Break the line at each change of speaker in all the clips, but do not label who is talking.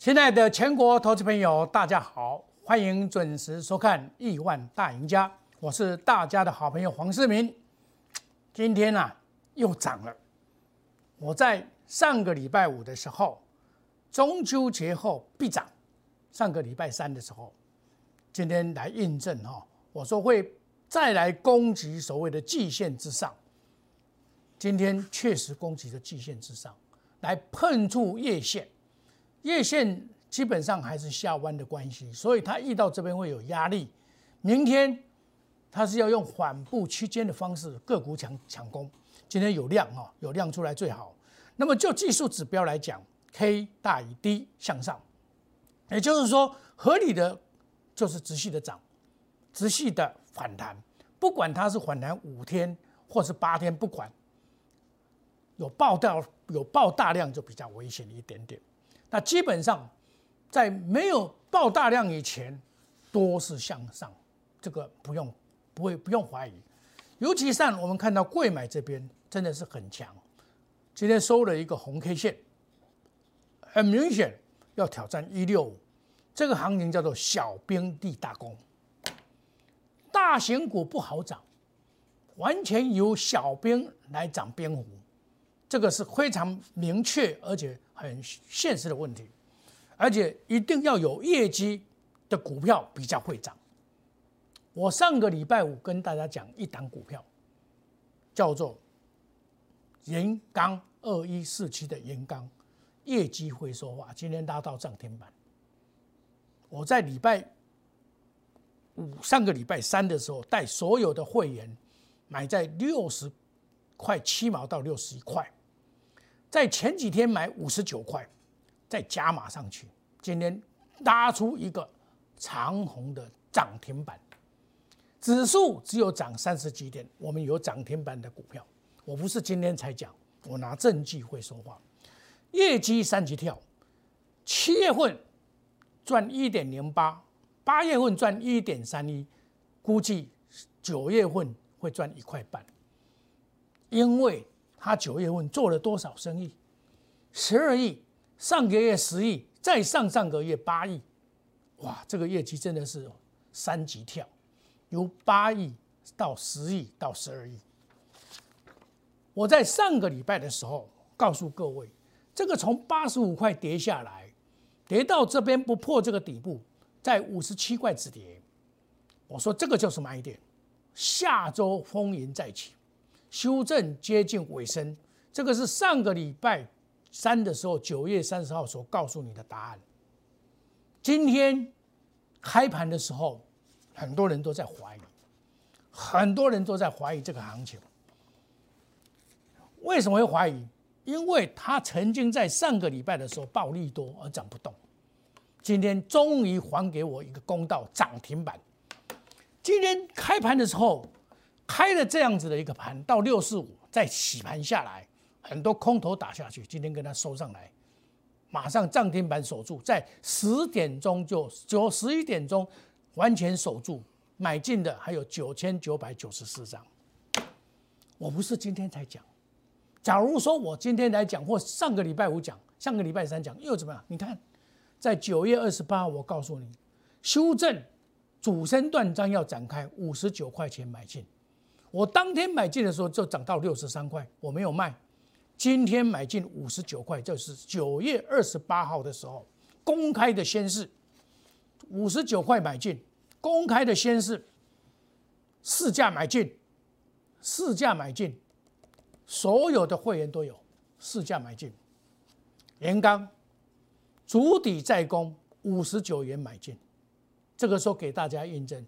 亲爱的全国投资朋友，大家好，欢迎准时收看《亿万大赢家》，我是大家的好朋友黄世明。今天啊，又涨了。我在上个礼拜五的时候，中秋节后必涨。上个礼拜三的时候，今天来印证哈，我说会再来攻击所谓的季线之上。今天确实攻击了季线之上，来碰触月线。月线基本上还是下弯的关系，所以它遇到这边会有压力。明天它是要用缓步区间的方式个股抢抢攻。今天有量啊，有量出来最好。那么就技术指标来讲，K 大于 D 向上，也就是说合理的就是直系的涨，直系的反弹，不管它是反弹五天或是八天，不管有爆掉有爆大量就比较危险一点点。那基本上，在没有爆大量以前，多是向上，这个不用不会不用怀疑。尤其上我们看到贵买这边真的是很强，今天收了一个红 K 线，很明显要挑战一六五。这个行情叫做小兵立大功，大型股不好涨，完全由小兵来涨边幅，这个是非常明确而且。很现实的问题，而且一定要有业绩的股票比较会涨。我上个礼拜五跟大家讲一档股票，叫做盐钢二一四七的盐钢，业绩会说话，今天拉到涨停板。我在礼拜五上个礼拜三的时候，带所有的会员买在六十块七毛到六十一块。在前几天买五十九块，再加码上去，今天拉出一个长虹的涨停板，指数只有涨三十几点，我们有涨停板的股票，我不是今天才讲，我拿证据会说话，业绩三级跳，七月份赚一点零八，八月份赚一点三一，估计九月份会赚一块半，因为。他九月份做了多少生意？十二亿，上个月十亿，再上上个月八亿，哇，这个业绩真的是三级跳，由八亿到十亿到十二亿。我在上个礼拜的时候告诉各位，这个从八十五块跌下来，跌到这边不破这个底部，在五十七块止跌。我说这个就是买点，下周风云再起。修正接近尾声，这个是上个礼拜三的时候，九月三十号所告诉你的答案。今天开盘的时候，很多人都在怀疑，很多人都在怀疑这个行情。为什么会怀疑？因为他曾经在上个礼拜的时候暴利多而涨不动，今天终于还给我一个公道，涨停板。今天开盘的时候。开了这样子的一个盘，到六四五再洗盘下来，很多空头打下去，今天跟它收上来，马上涨停板守住，在十点钟就九十一点钟完全守住，买进的还有九千九百九十四张。我不是今天才讲，假如说我今天来讲，或上个礼拜五讲，上个礼拜三讲，又怎么样？你看，在九月二十八，我告诉你，修正主升段章要展开，五十九块钱买进。我当天买进的时候就涨到六十三块，我没有卖。今天买进五十九块，就是九月二十八号的时候公开的宣示，五十九块买进，公开的宣示，市价买进，市价买进，所有的会员都有市价买进。盐钢，足底再攻五十九元买进，这个时候给大家印证，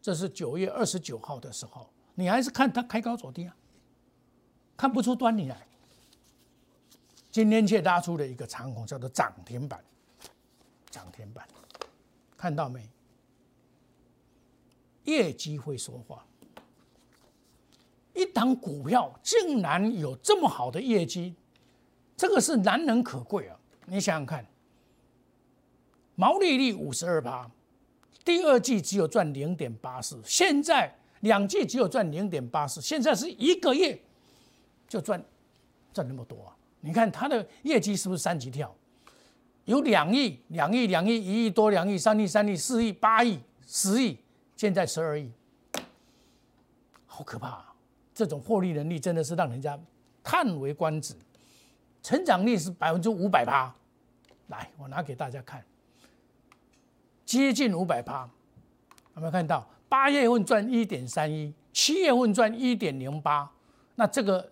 这是九月二十九号的时候。你还是看它开高走低啊，看不出端倪来。今天却拉出了一个长虹，叫做涨停板，涨停板，看到没？业绩会说话，一档股票竟然有这么好的业绩，这个是难能可贵啊！你想想看，毛利率五十二趴，第二季只有赚零点八四，现在。两季只有赚零点八四，现在是一个月就赚赚那么多啊！你看它的业绩是不是三级跳？有两亿、两亿、两亿、一亿多、两亿、三亿、三亿、四亿、八亿、十亿，现在十二亿，好可怕！这种获利能力真的是让人家叹为观止。成长率是百分之五百八，来，我拿给大家看，接近五百趴，有没有看到？八月份赚一点三一，七月份赚一点零八，那这个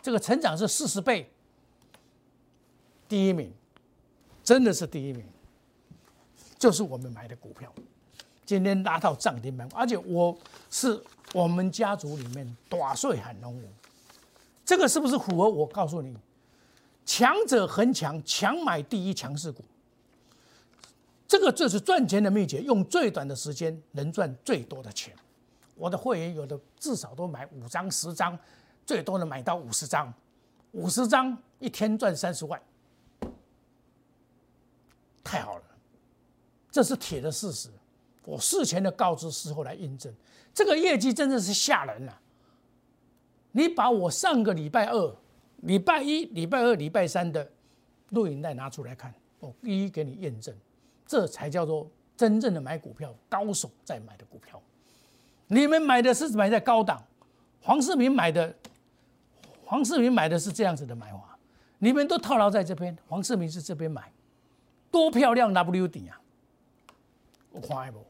这个成长是四十倍，第一名，真的是第一名，就是我们买的股票，今天拉到涨停板，而且我是我们家族里面大岁很龙五，这个是不是符合？我告诉你，强者恒强，强买第一强势股。这个就是赚钱的秘诀，用最短的时间能赚最多的钱。我的会员有的至少都买五张、十张，最多能买到五十张，五十张一天赚三十万，太好了，这是铁的事实。我事前的告知，事后来印证，这个业绩真的是吓人了。你把我上个礼拜二、礼拜一、礼拜二、礼拜三的录影带拿出来看，我一一给你验证。这才叫做真正的买股票高手在买的股票。你们买的是买在高档，黄世明买的，黄世明买的是这样子的买法，你们都套牢在这边，黄世明是这边买，多漂亮 W 底啊！我看不，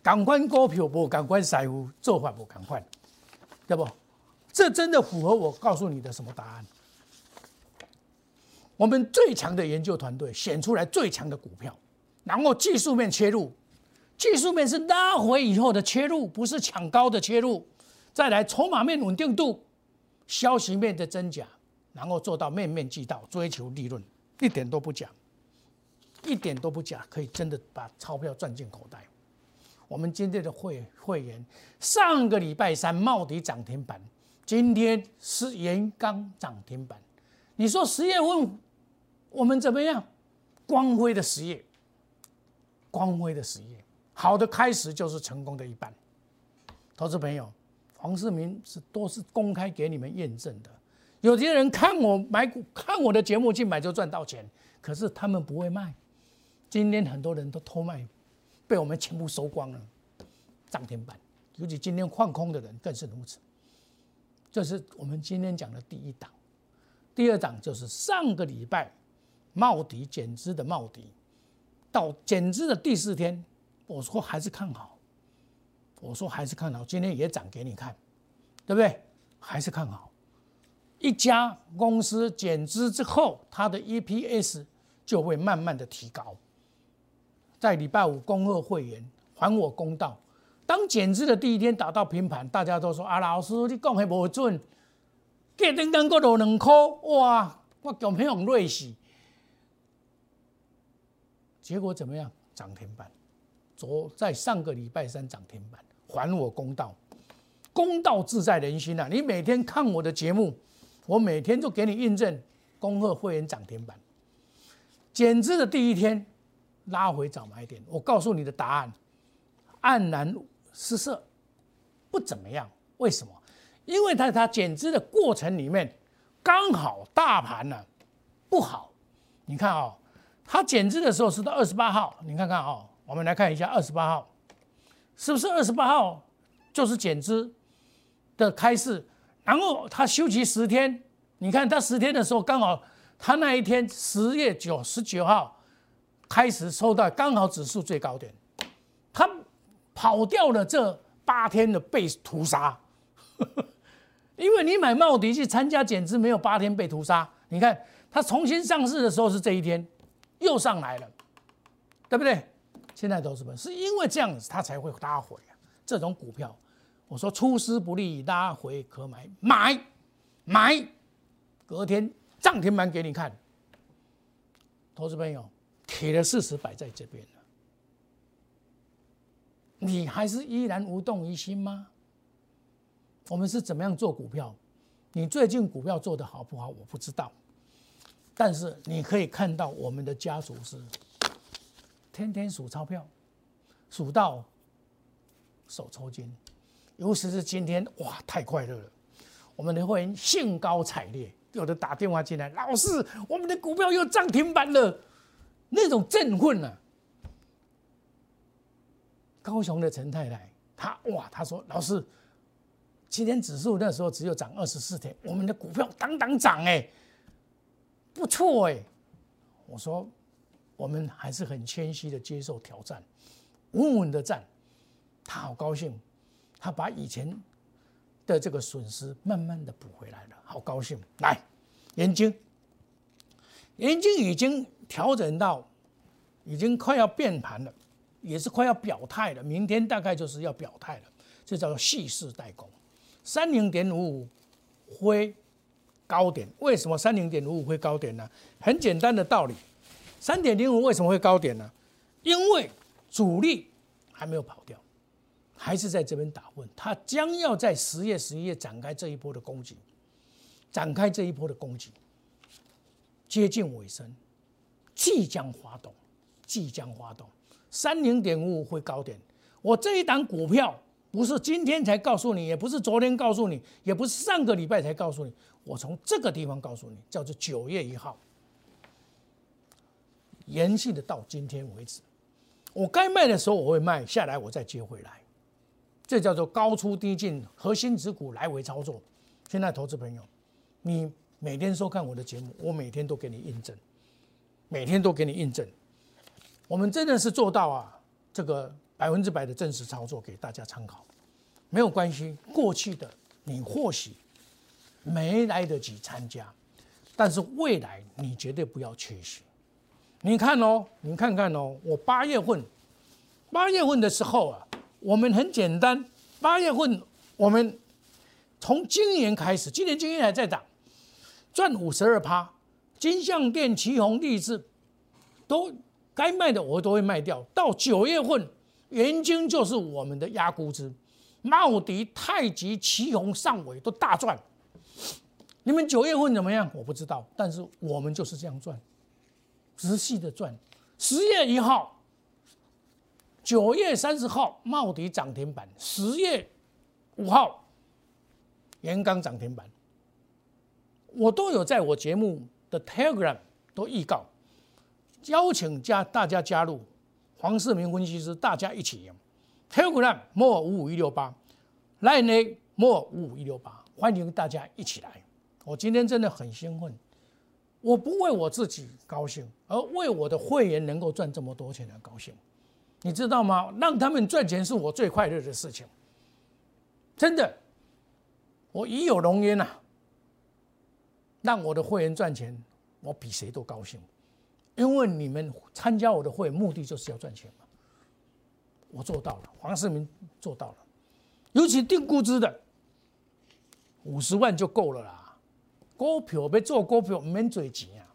赶快股票不赶快财富做法不赶快，对不？这真的符合我告诉你的什么答案？我们最强的研究团队选出来最强的股票，然后技术面切入，技术面是拉回以后的切入，不是抢高的切入。再来筹码面稳定度，消息面的真假，然后做到面面俱到，追求利润，一点都不假，一点都不假，可以真的把钞票赚进口袋。我们今天的会会员，上个礼拜三茂迪涨停板，今天是盐钢涨停板，你说十月份？我们怎么样？光辉的实业，光辉的实业，好的开始就是成功的一半。投资朋友，黄世明是都是公开给你们验证的。有些人看我买股，看我的节目去买就赚到钱，可是他们不会卖。今天很多人都偷卖，被我们全部收光了，涨停板。尤其今天放空的人更是如此。这是我们今天讲的第一档，第二档就是上个礼拜。茂迪减资的茂迪，到减资的第四天，我说还是看好，我说还是看好，今天也涨给你看，对不对？还是看好。一家公司减资之后，它的 EPS 就会慢慢的提高。在礼拜五恭贺会员，还我公道。当减资的第一天打到平盘，大家都说啊，老师你讲的无准，隔天刚过落两块，哇，我强朋友瑞死。结果怎么样？涨停板，昨在上个礼拜三涨停板，还我公道，公道自在人心啊！你每天看我的节目，我每天就给你印证，恭贺会员涨停板，减资的第一天拉回早买点，我告诉你的答案，黯然失色，不怎么样。为什么？因为在它减资的过程里面，刚好大盘呢不好，你看啊。它减资的时候是到二十八号，你看看哦，我们来看一下二十八号，是不是二十八号就是减资的开市？然后它休息十天，你看它十天的时候刚好，它那一天十月九十九号开始收到，刚好指数最高点，它跑掉了这八天的被屠杀，因为你买茂迪去参加减资，没有八天被屠杀。你看它重新上市的时候是这一天。又上来了，对不对？现在都是什么？是因为这样子，它才会拉回啊。这种股票，我说出师不利，拉回可买，买买，隔天涨停板给你看。投资朋友，铁的事实摆在这边了，你还是依然无动于心吗？我们是怎么样做股票？你最近股票做的好不好？我不知道。但是你可以看到，我们的家族是天天数钞票，数到手抽筋。尤其是今天，哇，太快乐了！我们的会员兴高采烈，有的打电话进来，老师，我们的股票又涨停板了，那种振奋啊！高雄的陈太太，她哇，她说老师，今天指数那时候只有涨二十四天，我们的股票当当涨哎，不错哎。我说，我们还是很谦虚的接受挑战，稳稳的站。他好高兴，他把以前的这个损失慢慢的补回来了，好高兴。来，眼睛，眼睛已经调整到，已经快要变盘了。也是快要表态了，明天大概就是要表态了，这叫做细势代工。三零点五五灰高点，为什么三零点五五会高点呢？很简单的道理，三点零五为什么会高点呢？因为主力还没有跑掉，还是在这边打混，它将要在十月、十一月展开这一波的攻击，展开这一波的攻击，接近尾声，即将发动，即将发动。三零点五五会高点，我这一档股票不是今天才告诉你，也不是昨天告诉你，也不是上个礼拜才告诉你，我从这个地方告诉你，叫做九月一号，延续的到今天为止。我该卖的时候我会卖下来，我再接回来，这叫做高出低进，核心持股来回操作。现在投资朋友，你每天收看我的节目，我每天都给你印证，每天都给你印证。我们真的是做到啊，这个百分之百的真实操作给大家参考，没有关系。过去的你或许没来得及参加，但是未来你绝对不要缺席。你看哦，你看看哦，我八月份，八月份的时候啊，我们很简单，八月份我们从今年开始，今年今年还在涨，赚五十二趴，金相店、旗红、励志都。该卖的我都会卖掉。到九月份，元金就是我们的压估值，茂迪、太极、旗红、上尾都大赚。你们九月份怎么样？我不知道，但是我们就是这样赚，直系的赚。十月一号、九月三十号，茂迪涨停板；十月五号，元刚涨停板。我都有在我节目的 Telegram 都预告。邀请加大家加入黄世明分析师，大家一起。Telegram more 五五一六八，Line A more 五五一六八，欢迎大家一起来。我今天真的很兴奋，我不为我自己高兴，而为我的会员能够赚这么多钱而高兴。你知道吗？让他们赚钱是我最快乐的事情。真的，我已有荣焉呐。让我的会员赚钱，我比谁都高兴。因为你们参加我的会，目的就是要赚钱嘛。我做到了，黄世明做到了，尤其定估值的五十万就够了啦。股票要做股票，唔免做钱啊。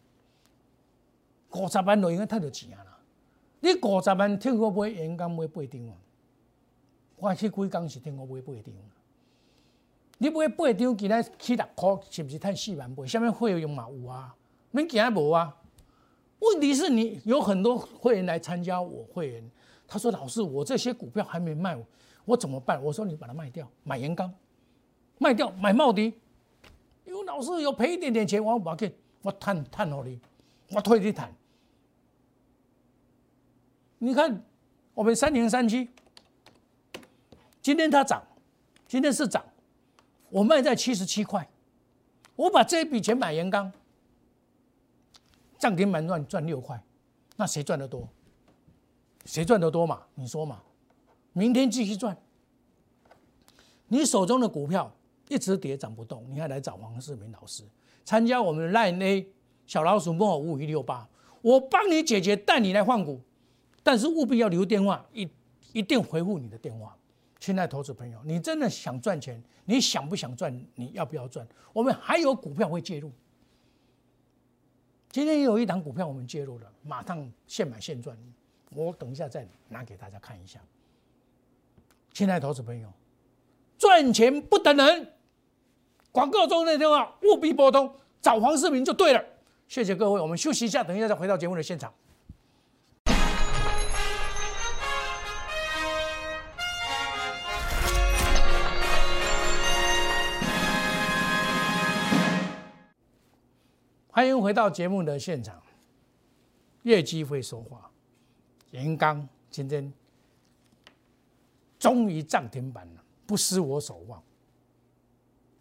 五十万就应该赚到钱啊啦。你五十万听我买，应该买八张啊。我去几工是听我买八张。你买八张，今仔起六块，是不是赚四万八？下面费用嘛有啊，免惊无啊。问题是你有很多会员来参加我会员，他说：“老师，我这些股票还没卖，我怎么办？”我说：“你把它卖掉，买盐钢，卖掉买茂迪。因为老师有赔一点点钱，我把给我谈谈好你，我退你谈。你看我们三零三七，今天它涨，今天是涨，我卖在七十七块，我把这一笔钱买盐钢。”涨停板赚赚六块，那谁赚得多？谁赚得多嘛？你说嘛？明天继续赚。你手中的股票一直跌涨不动，你还来找黄世明老师参加我们的 Line A 小老鼠莫五五一六八，我帮你解决，带你来换股，但是务必要留电话，一一定回复你的电话。亲爱投资朋友，你真的想赚钱？你想不想赚？你要不要赚？我们还有股票会介入。今天有一档股票我们介入了，马上现买现赚。我等一下再拿给大家看一下。亲爱投资朋友，赚钱不等人，广告中的电话务必拨通，找黄世明就对了。谢谢各位，我们休息一下，等一下再回到节目的现场。欢迎回到节目的现场。业绩会说话，盐钢今天终于涨停板了，不失我所望。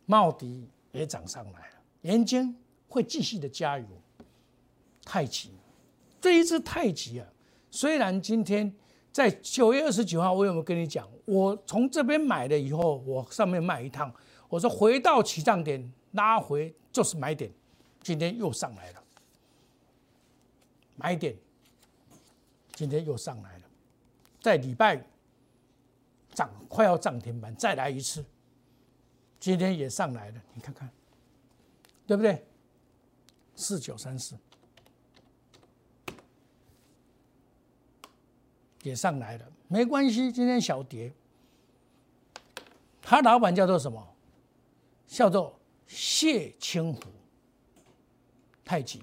茂迪也涨上来了，盐晶会继续的加油。太极，这一只太极啊，虽然今天在九月二十九号，我有没有跟你讲？我从这边买了以后，我上面卖一趟，我说回到起涨点拉回就是买点，今天又上来了，买点，今天又上来了，在礼拜涨快要涨停板，再来一次，今天也上来了，你看看，对不对？四九三四。也上来了，没关系。今天小跌，他老板叫做什么？叫做谢清湖太极，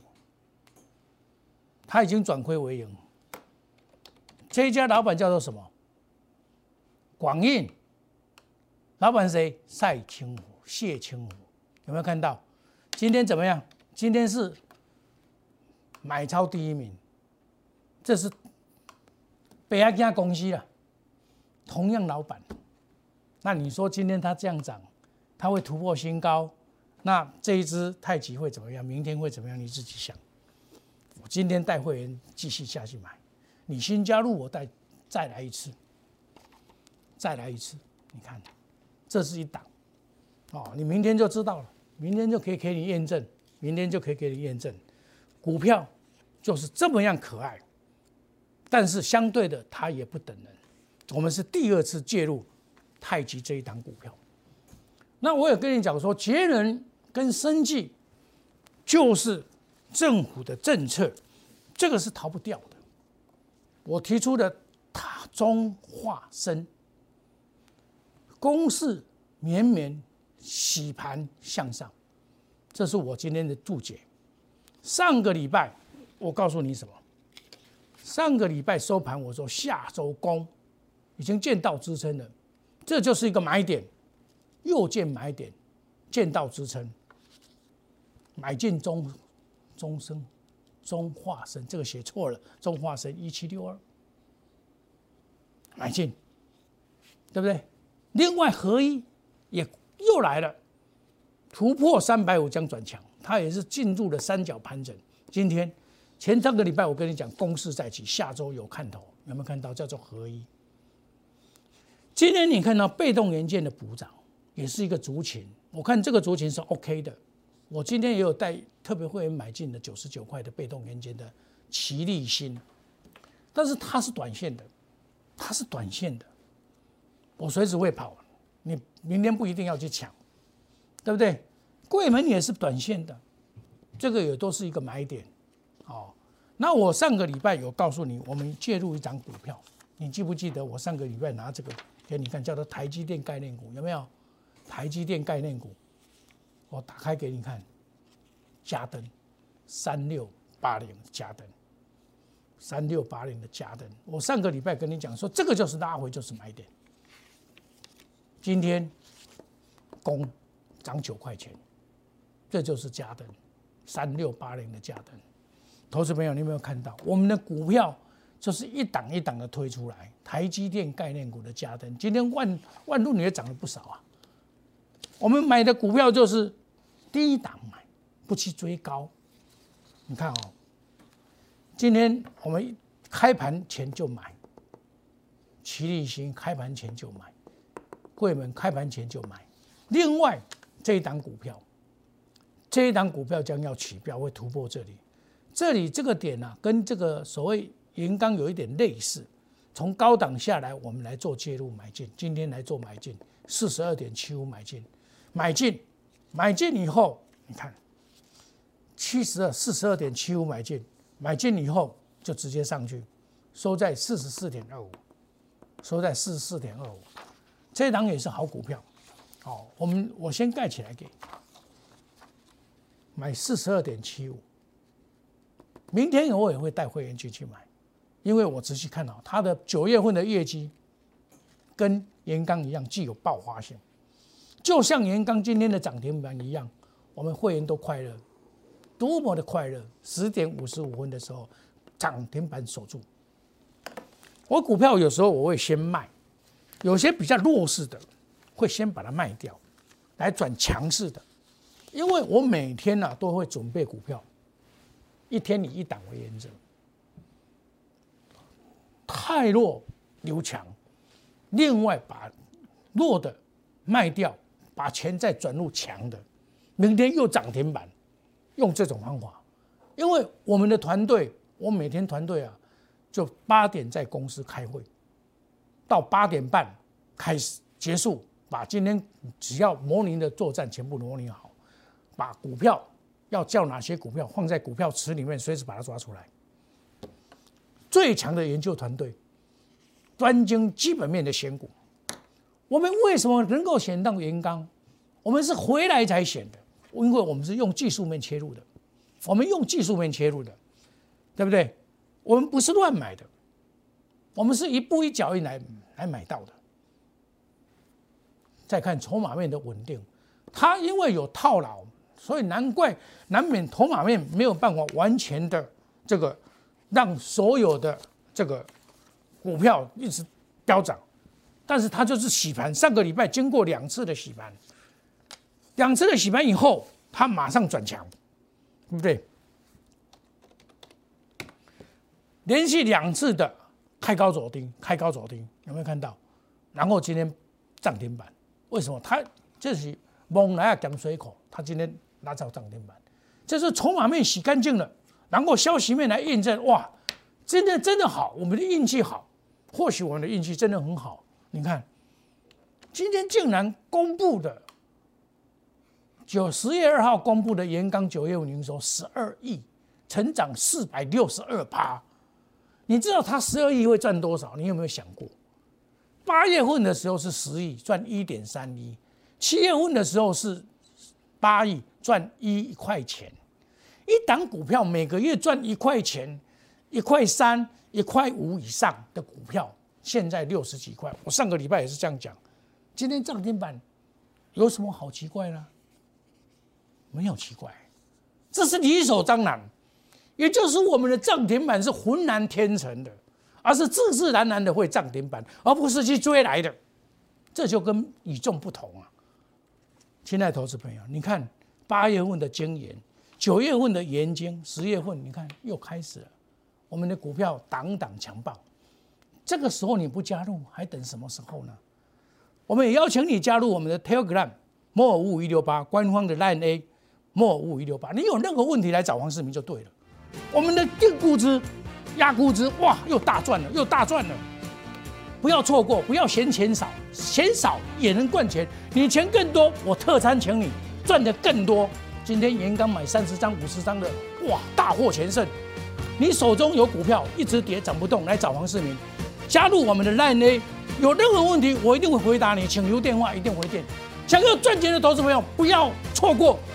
他已经转亏为盈。这一家老板叫做什么？广印，老板谁？赛清湖，谢清湖，有没有看到？今天怎么样？今天是买超第一名，这是。北亚家公司啊，同样老板，那你说今天它这样涨，它会突破新高，那这一只太极会怎么样？明天会怎么样？你自己想。我今天带会员继续下去买，你新加入我带再来一次，再来一次，你看，这是一档，哦，你明天就知道了，明天就可以给你验证，明天就可以给你验证，股票就是这么样可爱。但是相对的，它也不等人。我们是第二次介入太极这一档股票。那我也跟你讲说，节能跟生计就是政府的政策，这个是逃不掉的。我提出的塔中化生，公势绵绵洗盘向上，这是我今天的注解。上个礼拜我告诉你什么？上个礼拜收盘，我说下周攻已经见到支撑了，这就是一个买点，又见买点，见到支撑，买进中中生中化生，这个写错了，中化生一七六二，买进，对不对？另外合一也又来了，突破三百五将转强，它也是进入了三角盘整，今天。前上个礼拜我跟你讲，攻势在起，下周有看头，有没有看到？叫做合一。今天你看到被动元件的补涨，也是一个族群。我看这个族群是 OK 的。我今天也有带特别会员买进的九十九块的被动元件的奇力新，但是它是短线的，它是短线的，我随时会跑，你明天不一定要去抢，对不对？柜门也是短线的，这个也都是一个买点。哦，那我上个礼拜有告诉你，我们介入一张股票，你记不记得？我上个礼拜拿这个给你看，叫做台积电概念股，有没有？台积电概念股，我打开给你看，加登三六八零加登，三六八零的加登，我上个礼拜跟你讲说，这个就是拉回就是买点，今天攻涨九块钱，这就是加登三六八零的加登。投资朋友，你有没有看到我们的股票就是一档一档的推出来？台积电概念股的加登，今天万万路也涨了不少啊。我们买的股票就是低档买，不去追高。你看哦，今天我们开盘前就买，齐力新开盘前就买，贵门开盘前就买。另外这一档股票，这一档股票将要起标，会突破这里。这里这个点呢，跟这个所谓银钢有一点类似，从高档下来，我们来做介入买进。今天来做买进，四十二点七五买进，买进，买进以后，你看，七十二四十二点七五买进，买进以后就直接上去，收在四十四点二五，收在四十四点二五，这档也是好股票。好，我们我先盖起来给，买四十二点七五。明天我也会带会员进去买，因为我仔细看到它的九月份的业绩跟盐钢一样具有爆发性，就像盐钢今天的涨停板一样，我们会员都快乐，多么的快乐！十点五十五分的时候，涨停板守住。我股票有时候我会先卖，有些比较弱势的，会先把它卖掉，来转强势的。因为我每天呢都会准备股票，一天以一档为原则，太弱留强，另外把弱的卖掉，把钱再转入强的，明天又涨停板，用这种方法。因为我们的团队，我每天团队啊，就八点在公司开会，到八点半开始结束，把今天只要模拟的作战全部模拟好。把股票要叫哪些股票放在股票池里面，随时把它抓出来。最强的研究团队，专精基本面的选股。我们为什么能够选到元刚？我们是回来才选的，因为我们是用技术面切入的，我们用技术面切入的，对不对？我们不是乱买的，我们是一步一脚印来来买到的。再看筹码面的稳定，它因为有套牢。所以难怪难免筹码面没有办法完全的这个让所有的这个股票一直飙涨，但是它就是洗盘。上个礼拜经过两次的洗盘，两次的洗盘以后，它马上转强，对不对？连续两次的开高走低，开高走低，有没有看到？然后今天涨停板，为什么？它这是猛来啊，减水口，它今天。拉到涨停板，这是筹码面洗干净了，然后消息面来验证，哇，真的真的好，我们的运气好，或许我们的运气真的很好。你看，今天竟然公布的九十月二号公布的盐钢九月五营收十二亿，成长四百六十二趴。你知道它十二亿会赚多少？你有没有想过？八月份的时候是十亿，赚一点三亿；七月份的时候是八亿。赚一块钱，一档股票每个月赚一块钱，一块三、一块五以上的股票，现在六十几块。我上个礼拜也是这样讲。今天涨停板有什么好奇怪呢？没有奇怪，这是理所当然。也就是我们的涨停板是浑然天成的，而是自自然然的会涨停板，而不是去追来的。这就跟与众不同啊！亲爱的投资朋友，你看。八月份的经研，九月份的研经，十月份你看又开始了，我们的股票档档强暴，这个时候你不加入，还等什么时候呢？我们也邀请你加入我们的 Telegram 莫尔五五一六八官方的 Line A 莫尔五五一六八，你有任何问题来找黄世明就对了。我们的定估值、压估值，哇，又大赚了，又大赚了，不要错过，不要嫌钱少，钱少也能赚钱，你钱更多，我特餐请你。赚的更多。今天严刚买三十张、五十张的，哇，大获全胜！你手中有股票一直跌涨不动，来找黄世明，加入我们的 Line A，有任何问题我一定会回答你，请留电话，一定回电。想要赚钱的投资朋友不要错过，